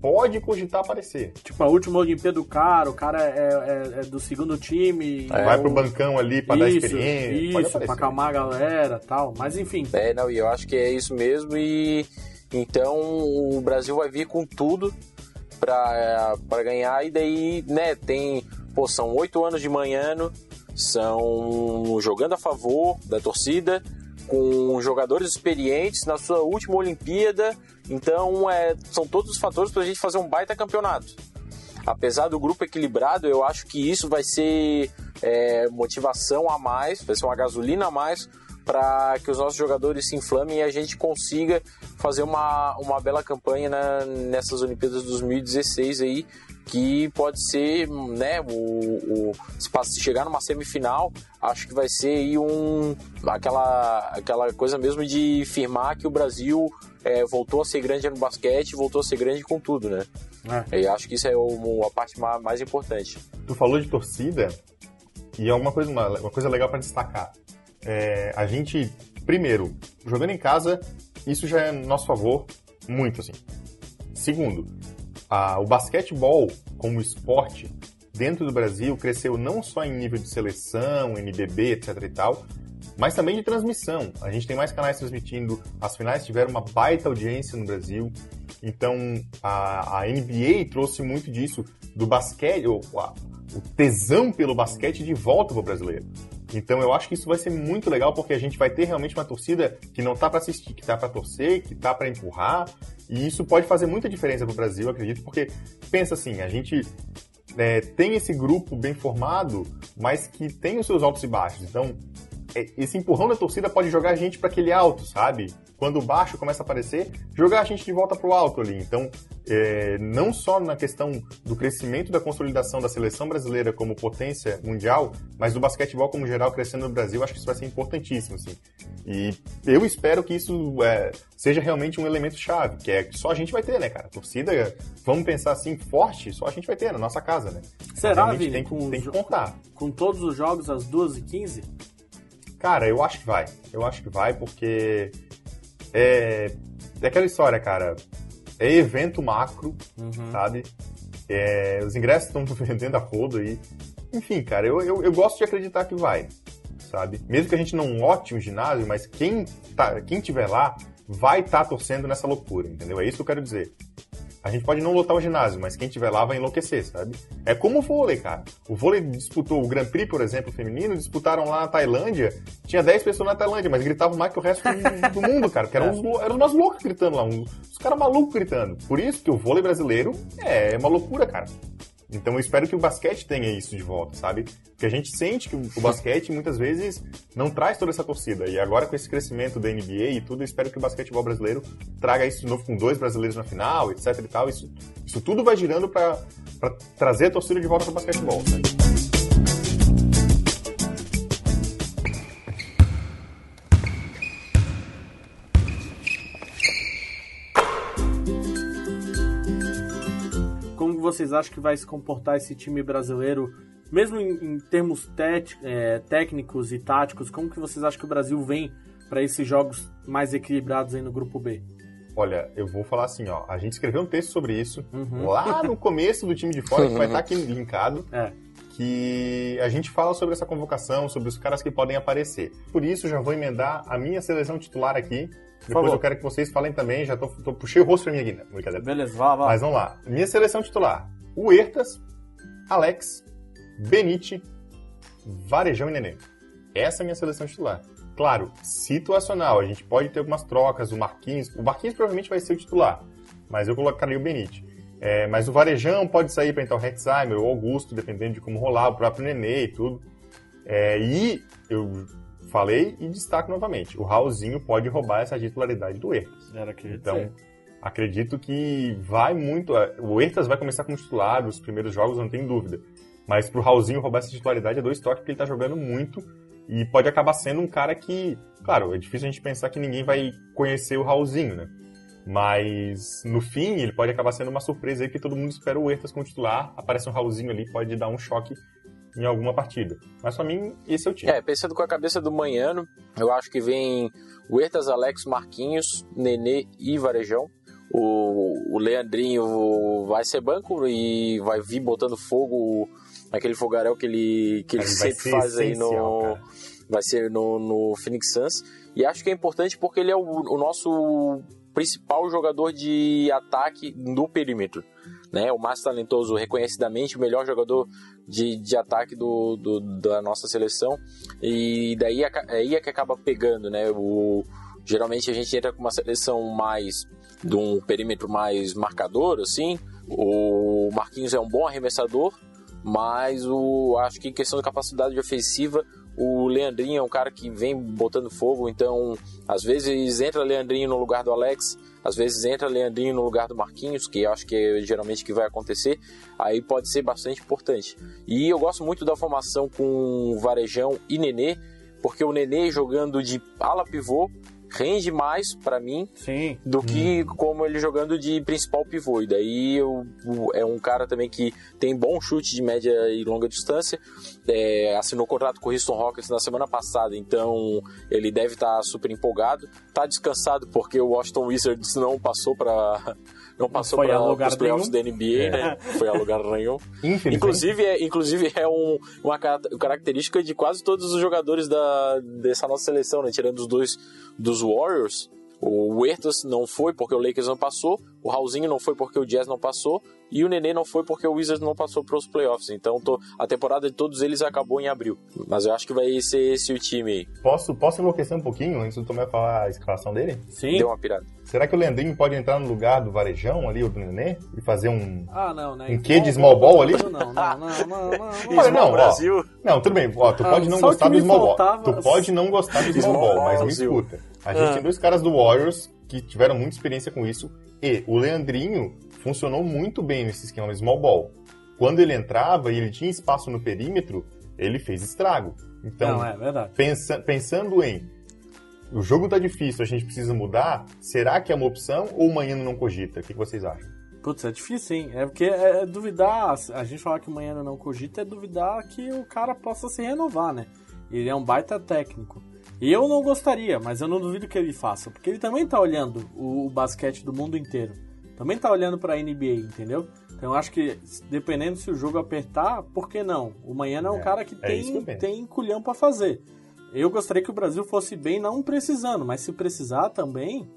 pode cogitar aparecer. Tipo, a última Olimpíada do cara, o cara é, é- é do segundo time. É, Vai o- pro bancão ali pra dar isso, experiência. pode Isso, pra acalmar a galera tal. Mas enfim. É, não, e eu acho que é isso mesmo e então o Brasil vai vir com tudo pra, pra ganhar e daí, né, tem, pô, são oito anos de manhã, são jogando a favor da torcida, com jogadores experientes na sua última Olimpíada, então é, são todos os fatores pra gente fazer um baita campeonato. Apesar do grupo equilibrado, eu acho que isso vai ser é, motivação a mais, vai ser uma gasolina a mais para que os nossos jogadores se inflamem e a gente consiga fazer uma, uma bela campanha na- nessas Olimpíadas de 2016 aí, que pode ser, né, o, o se chegar numa semifinal, acho que vai ser aí um aquela aquela coisa mesmo de firmar que o Brasil é, voltou a ser grande no basquete, voltou a ser grande com tudo, né? É. E acho que isso é o- a parte ma- mais importante. Tu falou de torcida e é uma coisa, uma, uma coisa legal pra destacar. É, a gente, primeiro, jogando em casa, isso já é no nosso favor muito, assim. Segundo, a- o basquetebol como esporte dentro do Brasil cresceu não só em nível de seleção, NBB, etc e tal, mas também de transmissão. A gente tem mais canais transmitindo, as finais tiveram uma baita audiência no Brasil, então a, a NBA trouxe muito disso, do basquete, o, a- o tesão pelo basquete de volta pro brasileiro. Então eu acho que isso vai ser muito legal porque a gente vai ter realmente uma torcida que não tá para assistir, que tá para torcer, que tá para empurrar, e isso pode fazer muita diferença pro Brasil, acredito, porque pensa assim, a gente é, tem esse grupo bem formado, mas que tem os seus altos e baixos. Então, esse empurrão da torcida pode jogar a gente para aquele alto, sabe? Quando o baixo começa a aparecer, jogar a gente de volta pro alto ali. Então, é, não só na questão do crescimento da consolidação da seleção brasileira como potência mundial, mas do basquetebol como geral crescendo no Brasil, acho que isso vai ser importantíssimo, assim. E eu espero que isso é, seja realmente um elemento chave, que é que só a gente vai ter, né, cara? Torcida, vamos pensar assim, forte, só a gente vai ter na nossa casa, né? Será, Vini? tem, com, tem que contar. com todos os jogos às 2h15? Cara, eu acho que vai. Eu acho que vai porque é, é aquela história, cara. É evento macro, sabe? É, os ingressos estão vendendo a rodo aí. Enfim, cara, eu, eu, eu gosto de acreditar que vai, sabe? Mesmo que a gente não lote um ginásio, mas quem, tá, quem tiver lá vai estar torcendo nessa loucura, entendeu? É isso que eu quero dizer. A gente pode não lotar o ginásio, mas quem tiver lá vai enlouquecer, sabe? É como o vôlei, cara. O vôlei disputou o Grand Prix, por exemplo, feminino, disputaram lá na Tailândia. Tinha 10 pessoas na Tailândia, mas gritavam mais que o resto do, do mundo, cara. Que eram, lou- eram nós loucos gritando lá, uns- os caras malucos gritando. Por isso que o vôlei brasileiro é uma loucura, cara. Então eu espero que o basquete tenha isso de volta, sabe? Porque a gente sente que o basquete muitas vezes não traz toda essa torcida. E agora com esse crescimento da NBA e tudo, eu espero que o basquetebol brasileiro traga isso de novo com dois brasileiros na final, etc e tal. Isso, isso tudo vai girando pra trazer a torcida de volta pro basquetebol, sabe? Vocês acham que vai se comportar esse time brasileiro, mesmo em, em termos é, técnicos e táticos, como que vocês acham que o Brasil vem para esses jogos mais equilibrados aí no grupo B? Olha, eu vou falar assim, ó. A gente escreveu um texto sobre isso Uhum. lá no começo do time de fora, que vai estar aqui linkado. É. que a gente fala sobre essa convocação, sobre os caras que podem aparecer. Por isso, já vou emendar a minha seleção titular aqui. Depois eu quero que vocês falem também. Já tô, tô puxei o rosto pra mim aqui, né? Brincadeira. Beleza, vá, vá. Mas vamos lá. Minha seleção titular: Huertas, Alex, Benite, Varejão e Nenê. Essa é a minha seleção titular. Claro, situacional. A gente pode ter algumas trocas. O Marquinhos. O Marquinhos provavelmente vai ser o titular. Mas eu colocaria o Benite. É, mas o Varejão pode sair para entrar o Rexheimer ou o Augusto, dependendo de como rolar, o próprio Nenê e tudo. É, e eu falei e destaco novamente: o Raulzinho pode roubar essa titularidade do Huertas. Era que Então, acredito que vai muito. O Huertas vai começar como titular nos primeiros jogos, não tem dúvida. Mas pro Raulzinho roubar essa titularidade é dois toques porque ele tá jogando muito e pode acabar sendo um cara que, claro, é difícil a gente pensar que ninguém vai conhecer o Raulzinho, né? Mas no fim ele pode acabar sendo uma surpresa aí que todo mundo espera o Huertas como titular, aparece um Raulzinho ali, pode dar um choque em alguma partida. Mas pra mim, esse é o time. É, pensando com a cabeça do Manhano, eu acho que vem Huertas, Alex, Marquinhos, Nenê e Varejão. O, o Leandrinho vai ser banco e vai vir botando fogo naquele fogaréu que ele, que ele sempre faz aí no. cara. Vai ser no, no Phoenix Suns. E acho que é importante porque ele é o, o nosso principal jogador de ataque no perímetro. Né? O mais talentoso, reconhecidamente, o melhor jogador de, de ataque do, do- da nossa seleção. E daí aca- aí é que acaba pegando, né? O, geralmente a gente entra com uma seleção mais de um perímetro mais marcador, assim. O Marquinhos é um bom arremessador, mas o acho que em questão de capacidade ofensiva, o Leandrinho é um cara que vem botando fogo, então às vezes entra Leandrinho no lugar do Alex, às vezes entra Leandrinho no lugar do Marquinhos, que eu acho que é geralmente que vai acontecer, aí pode ser bastante importante. E eu gosto muito da formação com Varejão e Nenê, porque o Nenê jogando de ala pivô rende mais pra mim Sim. do que como ele jogando de principal pivô. E daí eu- é um cara também que tem bom chute de média e longa distância. É, assinou contrato com o Houston Rockets na semana passada, então ele deve estar super empolgado. Tá descansado porque o Washington Wizards não passou para não passou para os playoffs da. NBA, né? Foi a lugar nenhum. Inclusive é, inclusive é um- uma cara- característica de quase todos os jogadores da, dessa nossa seleção, né? Tirando os dois dos Warriors. O Huertas não foi porque o Lakers não passou, o Raulzinho não foi porque o Jazz não passou e o Nenê não foi porque o Wizards não passou para os playoffs. Então tô- a temporada de todos eles acabou em abril. Mas eu acho que vai ser esse o time aí. Posso, posso enlouquecer um pouquinho antes do Tomé falar a escalação dele? Sim. Deu uma pirada. Será que o Leandrinho pode entrar no lugar do Varejão ali, ou do Nenê, e fazer um... Ah, não, né? Um quê de small ball ali? Não, não, não, não, não. não. Olha, não, ó, Brasil. Não, tudo bem. Ó, tu Ah, pode não gostar do small ball. Tu pode não gostar do small, ball, mas me escuta. A gente Ah. tem dois caras do Warriors que tiveram muita experiência com isso. E o Leandrinho funcionou muito bem nesse esquema de small ball. Quando ele entrava e ele tinha espaço no perímetro, ele fez estrago. Então, Não, é pensa- pensando em o jogo tá difícil, a gente precisa mudar, será que é uma opção ou o Manhã não cogita? O que que vocês acham? Putz, é difícil, hein? É porque é, é duvidar. A gente falar que o Manhã não cogita é duvidar que o cara possa se renovar, né? Ele é um baita técnico. E eu não gostaria, mas eu não duvido que ele faça. Porque ele também tá olhando o, o basquete do mundo inteiro. Também tá olhando pra NBA, entendeu? Então eu acho que, dependendo se o jogo apertar, por que não? O Manhã é um É, cara que é isso que tem, tem culhão pra fazer. Eu gostaria que o Brasil fosse bem, não precisando, mas se precisar também.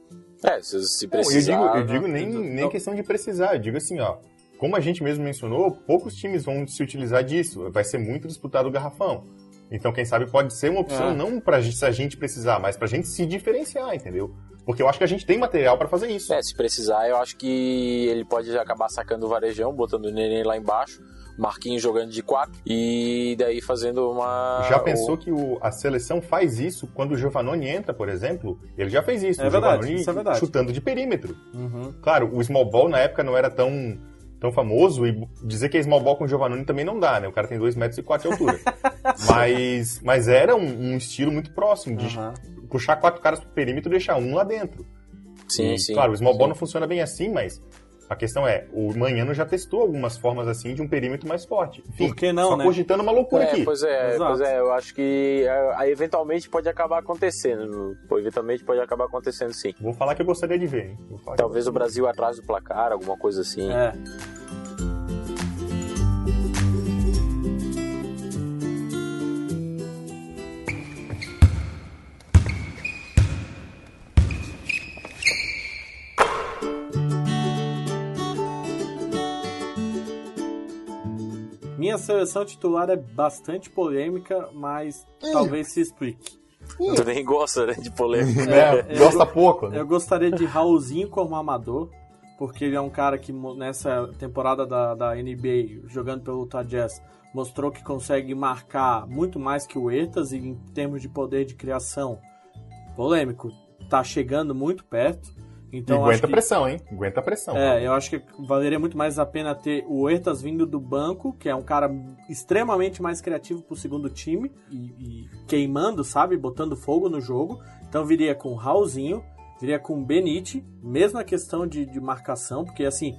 É, se, se Bom, eu precisar... digo, eu né? digo nem, nem Não. questão de precisar, eu digo assim, ó. Como a gente mesmo mencionou, poucos times vão se utilizar disso. Vai ser muito disputado o garrafão. Então, quem sabe pode ser uma opção É. não pra gente, se a gente precisar, mas pra gente se diferenciar, entendeu? Porque eu acho que a gente tem material pra fazer isso. É, se precisar, eu acho que ele pode acabar sacando o varejão, botando o neném lá embaixo, Marquinhos jogando de 4 e daí fazendo uma. Já pensou o- que o- a seleção faz isso quando o Giovannone entra, por exemplo? Ele já fez isso. É o verdade, Giovannone isso é verdade. chutando de perímetro. Uhum. Claro, o small ball na época não era tão, tão famoso e dizer que é small ball com o Giovannone também não dá, né? O cara tem 2 metros e 4 de altura. mas, mas era um, um estilo muito próximo de Aham. puxar quatro caras pro perímetro e deixar um lá dentro. Sim, E, sim. Claro, o small ball sim. não funciona bem assim, mas a questão é, o Manhano já testou algumas formas assim de um perímetro mais forte. Enfim, Por que não, só né? cogitando uma loucura É, aqui. pois é, Exato. pois é, eu acho que é, eventualmente pode acabar acontecendo. Eventualmente pode acabar acontecendo sim. Vou falar que eu gostaria de ver, hein? Talvez o Brasil atrás do placar, alguma coisa assim. É. minha seleção titular é bastante polêmica, mas talvez se explique. Tu nem gosta né, de polêmica. É, eu- gosta pouco, né? Eu gostaria de Raulzinho como amador, porque ele é um cara que nessa temporada da, da NBA, jogando pelo Utah Jazz, mostrou que consegue marcar muito mais que o Ertas e em termos de poder de criação, polêmico, tá chegando muito perto. E Então acho aguenta que, pressão, hein? Aguenta pressão. é, eu acho que valeria muito mais a pena ter o Ertas vindo do banco, que é um cara extremamente mais criativo pro segundo time e, e queimando, sabe? Botando fogo no jogo. Então viria com o Raulzinho, viria com o Benite, mesma questão de, de marcação, porque assim,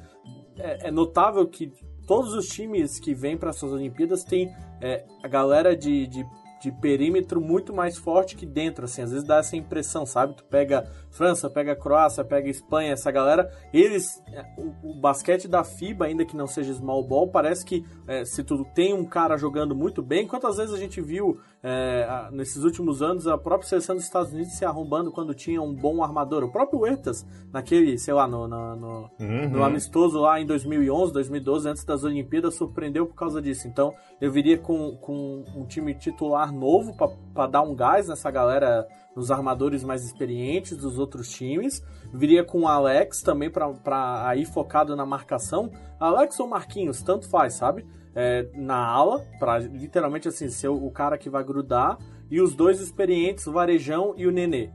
é, é notável que todos os times que vêm para essas Olimpíadas têm é, a galera de, de, de perímetro muito mais forte que dentro, assim, às vezes dá essa impressão, sabe? Tu pega França, pega Croácia, pega Espanha, essa galera, eles, é, o, o basquete da FIBA, ainda que não seja small ball, parece que é, se tu tem um cara jogando muito bem, quantas vezes a gente viu é, nesses últimos anos a própria seleção dos Estados Unidos se arrombando quando tinha um bom armador, o próprio Huertas, naquele, sei lá, no, no, no- Uhum. no amistoso lá em 2011, 2012, antes das Olimpíadas, surpreendeu por causa disso. Então, eu viria com, com um time titular novo para dar um gás nessa galera, nos armadores mais experientes dos outros times. Viria com o Alex também para ir focado na marcação. Alex ou Marquinhos, tanto faz, sabe? É, na ala, para literalmente assim, ser o o cara que vai grudar. E os dois experientes, o Varejão e o Nenê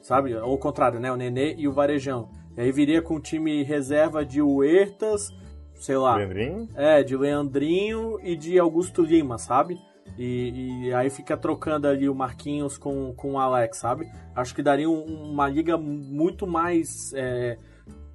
sabe? Ou o contrário, né? O Nenê e o Varejão. E aí viria com o time reserva de Huertas, sei lá. Leandrinho? É, de Leandrinho e de Augusto Lima, sabe? E, e aí fica trocando ali o Marquinhos com, com o Alex, sabe? Acho que daria um- uma liga muito mais. é,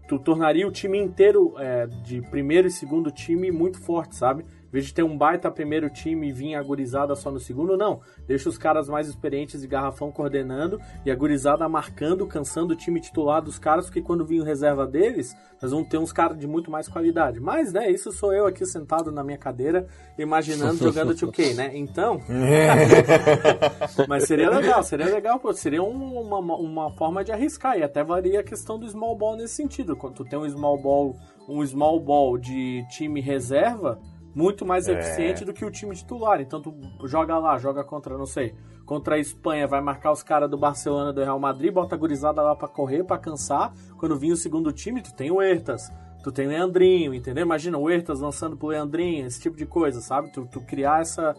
tu tornaria o time inteiro é, de primeiro e segundo time muito forte, sabe? Em vez de ter um baita primeiro time e vir a gurizada só no segundo, não. Deixa os caras mais experientes de garrafão coordenando e a gurizada marcando, cansando o time titular dos caras, porque quando vir o reserva deles, nós vamos ter uns caras de muito mais qualidade. Mas, né, isso sou eu aqui sentado na minha cadeira, imaginando jogando 2K, né? Então, mas seria legal, seria legal, pô, seria um- uma, uma forma de arriscar. E até varia a questão do small ball nesse sentido. Quando tu tem um small ball, um small ball de time reserva, muito mais É. eficiente do que o time titular. Então tu joga lá, joga contra, não sei, contra a Espanha, vai marcar os caras do Barcelona do Real Madrid, bota a gurizada lá pra correr, pra cansar. Quando vir o segundo time, tu tem o Ertas. Tu tem o Leandrinho, entendeu? Imagina o Ertas lançando pro Leandrinho, esse tipo de coisa, sabe? Tu, tu criar essa,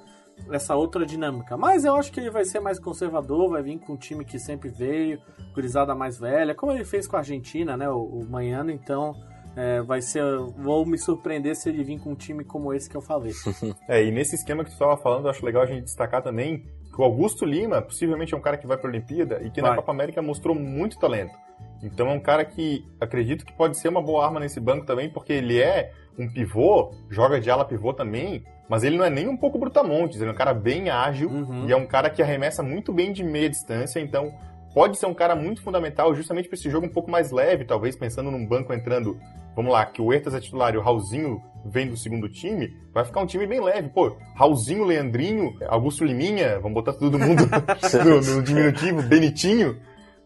essa outra dinâmica. Mas eu acho que ele vai ser mais conservador, vai vir com um time que sempre veio, gurizada mais velha, como ele fez com a Argentina, né? O, o Manhano, então é, vai ser. Vou me surpreender se ele vir com um time como esse que eu falei. É, e nesse esquema que tu estava falando, eu acho legal a gente destacar também que o Augusto Lima possivelmente é um cara que vai para a Olimpíada e que na Vai. Copa América mostrou muito talento. Então é um cara que acredito que pode ser uma boa arma nesse banco também, porque ele é um pivô, joga de ala pivô também, mas ele não é nem um pouco brutamontes, ele é um cara bem ágil Uhum. e é um cara que arremessa muito bem de meia distância, então pode ser um cara muito fundamental justamente para esse jogo um pouco mais leve, talvez pensando num banco entrando, vamos lá, que o Ertas é titular e o Raulzinho vem do segundo time, vai ficar um time bem leve. Pô, Raulzinho, Leandrinho, Augusto Liminha, vamos botar todo mundo no, no diminutivo, Benitinho,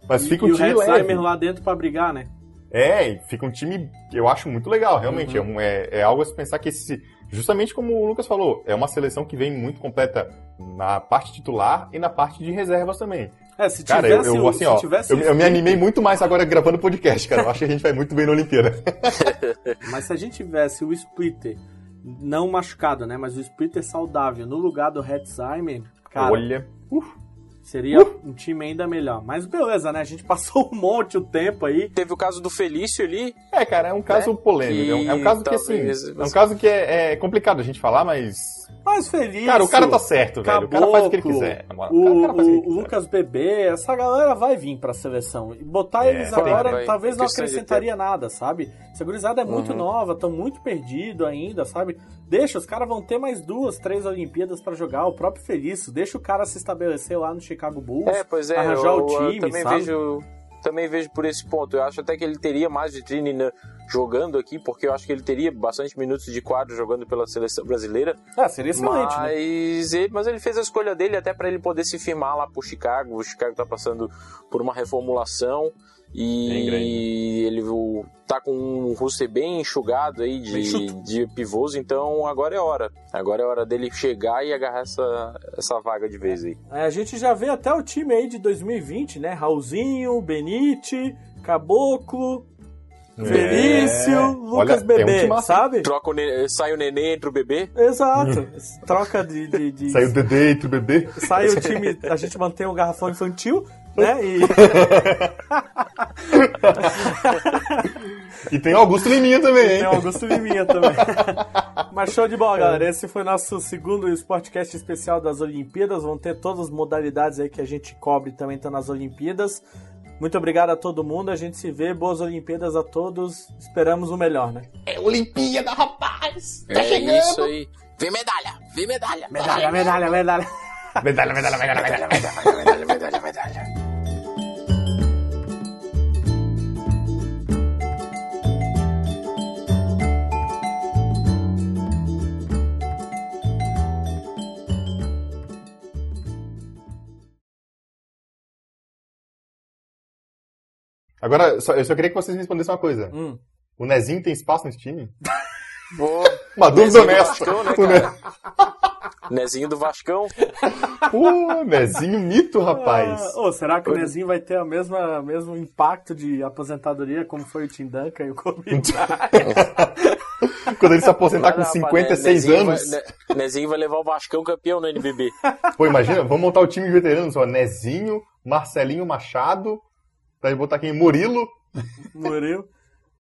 mas fica e um o time leve. Hetzheimer lá dentro pra brigar, né? É, e fica um time que eu acho muito legal, realmente. Uhum. É, é, é algo a se pensar que esse. Justamente como o Lucas falou, é uma seleção que vem muito completa na parte titular e na parte de reservas também. É, se Cara, eu, tivesse, eu assim, se ó, tivesse eu, eu me animei muito mais agora gravando podcast, cara. Eu acho que a gente vai muito bem na Olimpíada. Mas se a gente tivesse o Splitter, não machucado, né? Mas o Splitter saudável no lugar do Hetzheimer, cara, Olha. seria um time ainda melhor. Mas beleza, né? A gente passou um monte o tempo aí. Teve o caso do Felício ali. É, cara, é um caso Né? polêmico. É um, é um caso que, assim, é um caso que é, é complicado a gente falar, mas. Mas feliz. Cara, o cara tá certo, velho. O cara faz o que ele Caboclo, quiser. O, O cara- o cara faz o que o- ele o quiser. Lucas Bebê, essa galera vai vir pra seleção. E botar É, eles agora vai. talvez não acrescentaria nada, sabe? Essa gurizada é muito Uhum. nova, tão muito perdido ainda, sabe? Deixa, os caras vão ter mais duas, três Olimpíadas pra jogar. O próprio Felício, deixa o cara se estabelecer lá no Chicago Bulls. É, pois é, arranjar eu, o eu time, também sabe? vejo também vejo por esse ponto. Eu acho até que ele teria mais vitrine na- jogando aqui, porque eu acho que ele teria bastante minutos de quadro jogando pela seleção brasileira. Ah, seria excelente, né? mas, ele, mas ele fez a escolha dele até para ele poder se firmar lá pro Chicago. O Chicago tá passando por uma reformulação. E ele o- tá com um roster bem enxugado aí de, de pivôs, então agora é hora. Agora é hora dele chegar e agarrar essa, essa vaga de vez aí. É, a gente já vê até o time aí de 2020, né? Raulzinho, Benite, Caboclo, Felício, É. Lucas Olha, um Bebê, timaço. sabe? Troca o ne- sai o neném entre o bebê. Exato. Troca de. de, de- Saiu o Dedê entre o bebê. sai o time, a gente mantém o garrafão infantil, né? E E tem o Augusto Liminha também, hein? tem o Augusto Liminha também. Mas show de bola, galera. Esse foi nosso segundo podcast especial das Olimpíadas. Vão ter todas as modalidades aí que a gente cobre também estão nas Olimpíadas. Muito obrigado a todo mundo. A gente se vê. Boas Olimpíadas a todos. Esperamos o melhor, né? É Olimpíada, rapaz! Tá é chegando! isso aí. Vem medalha! Vem medalha! Medalha, medalha, medalha. Medalha, medalha, medalha, medalha, medalha. medalha, medalha, medalha. Agora, só- eu só queria que vocês respondessem uma coisa. Hum. O Nezinho tem espaço nesse time? Pô, Uma dúvida Nezinho do honesta. Vascão, né, O Ne- cara? Nezinho do Vascão. Pô, Nezinho mito, rapaz. Ah, ô, será que o Nezinho vai ter o mesmo, mesmo impacto de aposentadoria como foi o Tim Duncan e o Kobe? Quando ele se aposentar com Vai lá, 56 Nezinho anos. Vai, Ne- Nezinho vai levar o Vascão campeão no NBB. Pô, imagina, vamos montar o time de veteranos, ó. Nezinho, Marcelinho Machado. Pra botar aqui Murilo. Murilo.